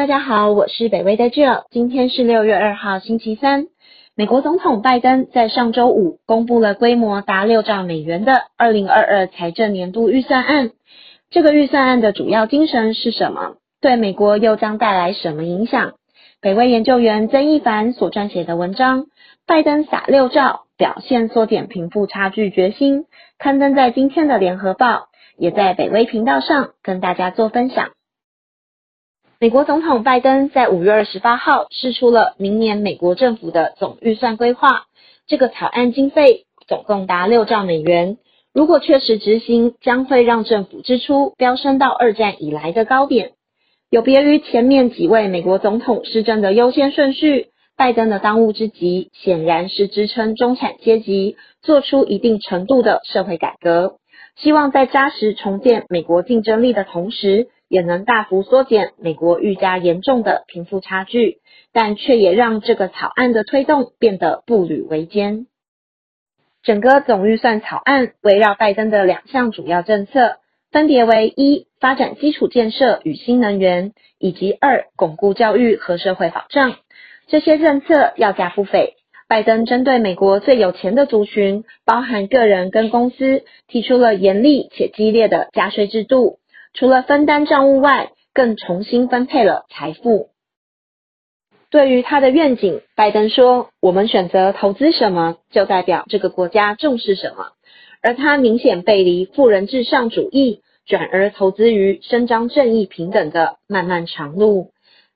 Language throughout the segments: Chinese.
大家好，我是北威的 Jill。今天是六月二号，星期三。美国总统拜登在上周五公布了规模达六兆美元的二零二二财政年度预算案。这个预算案的主要精神是什么？对美国又将带来什么影响？北威研究员曾一凡所撰写的文章《拜登撒六兆，表现缩减贫富差距决心》，刊登在今天的联合报，也在北威频道上跟大家做分享。美国总统拜登在五月二十八号释出了明年美国政府的总预算规划。这个草案经费总共达六兆美元，如果确实执行，将会让政府支出飙升到二战以来的高点。有别于前面几位美国总统施政的优先顺序，拜登的当务之急显然是支撑中产阶级，做出一定程度的社会改革，希望在扎实重建美国竞争力的同时。也能大幅缩减美国愈加严重的贫富差距，但却也让这个草案的推动变得步履维艰。整个总预算草案围绕拜登的两项主要政策，分别为一、发展基础建设与新能源，以及二、巩固教育和社会保障。这些政策要价不菲。拜登针对美国最有钱的族群，包含个人跟公司，提出了严厉且激烈的加税制度。除了分担账务外，更重新分配了财富。对于他的愿景，拜登说：“我们选择投资什么，就代表这个国家重视什么。”而他明显背离富人至上主义，转而投资于伸张正义平等的漫漫长路。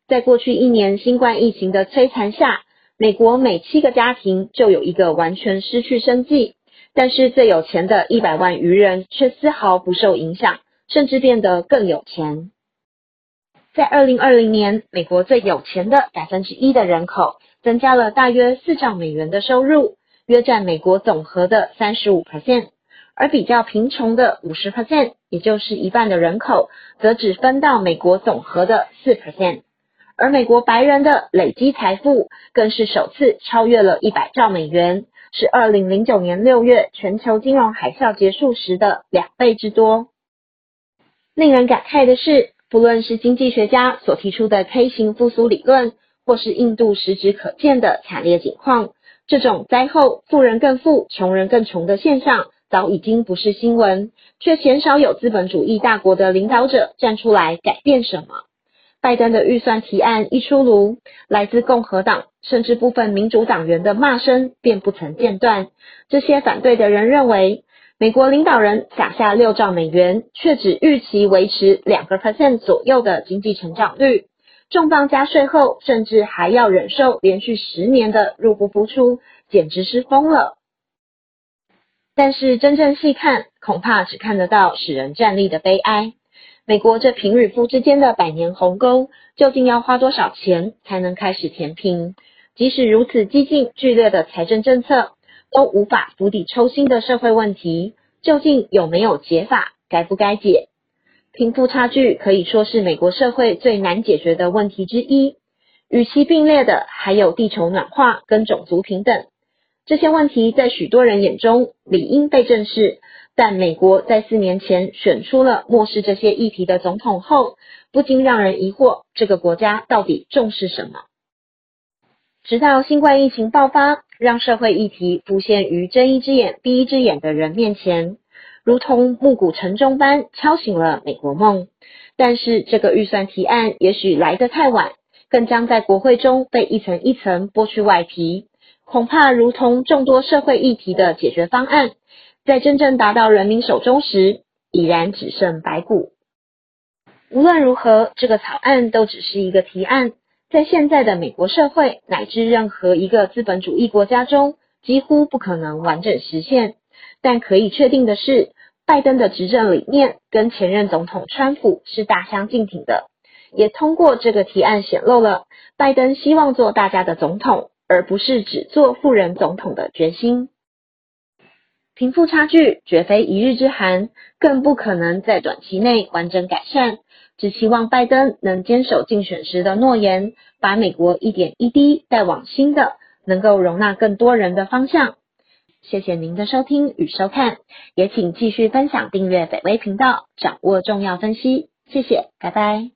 在过去一年新冠疫情的摧残下，美国每七个家庭就有一个完全失去生计，但是最有钱的一百万余人却丝毫不受影响。甚至变得更有钱。在二零二零年，美国最有钱的百分之一的人口增加了大约四兆美元的收入，约占美国总和的三十五 percent，而比较贫穷的五十 percent，也就是一半的人口，则只分到美国总和的四 percent。而美国白人的累积财富更是首次超越了一百兆美元，是二零零九年六月全球金融海啸结束时的两倍之多。令人感慨的是，不论是经济学家所提出的 K 型复苏理论，或是印度实质可见的惨烈景况，这种灾后富人更富、穷人更穷的现象，早已经不是新闻，却鲜少有资本主义大国的领导者站出来改变什么。拜登的预算提案一出炉，来自共和党甚至部分民主党员的骂声便不曾间断。这些反对的人认为。美国领导人撒下六兆美元，却只预期维持两个 percent 左右的经济成长率，重磅加税后，甚至还要忍受连续十年的入不敷出，简直是疯了。但是真正细看，恐怕只看得到使人站立的悲哀。美国这贫与富之间的百年鸿沟，究竟要花多少钱才能开始填平？即使如此激进剧烈的财政政策。都无法釜底抽薪的社会问题，究竟有没有解法？该不该解？贫富差距可以说是美国社会最难解决的问题之一。与其并列的还有地球暖化跟种族平等。这些问题在许多人眼中理应被正视，但美国在四年前选出了漠视这些议题的总统后，不禁让人疑惑：这个国家到底重视什么？直到新冠疫情爆发。让社会议题浮现于睁一只眼闭一只眼的人面前，如同暮鼓晨钟般敲醒了美国梦。但是这个预算提案也许来得太晚，更将在国会中被一层一层剥去外皮。恐怕如同众多社会议题的解决方案，在真正达到人民手中时，已然只剩白骨。无论如何，这个草案都只是一个提案。在现在的美国社会，乃至任何一个资本主义国家中，几乎不可能完整实现。但可以确定的是，拜登的执政理念跟前任总统川普是大相径庭的。也通过这个提案显露了拜登希望做大家的总统，而不是只做富人总统的决心。贫富差距绝非一日之寒，更不可能在短期内完整改善。只希望拜登能坚守竞选时的诺言，把美国一点一滴带往新的、能够容纳更多人的方向。谢谢您的收听与收看，也请继续分享、订阅北威频道，掌握重要分析。谢谢，拜拜。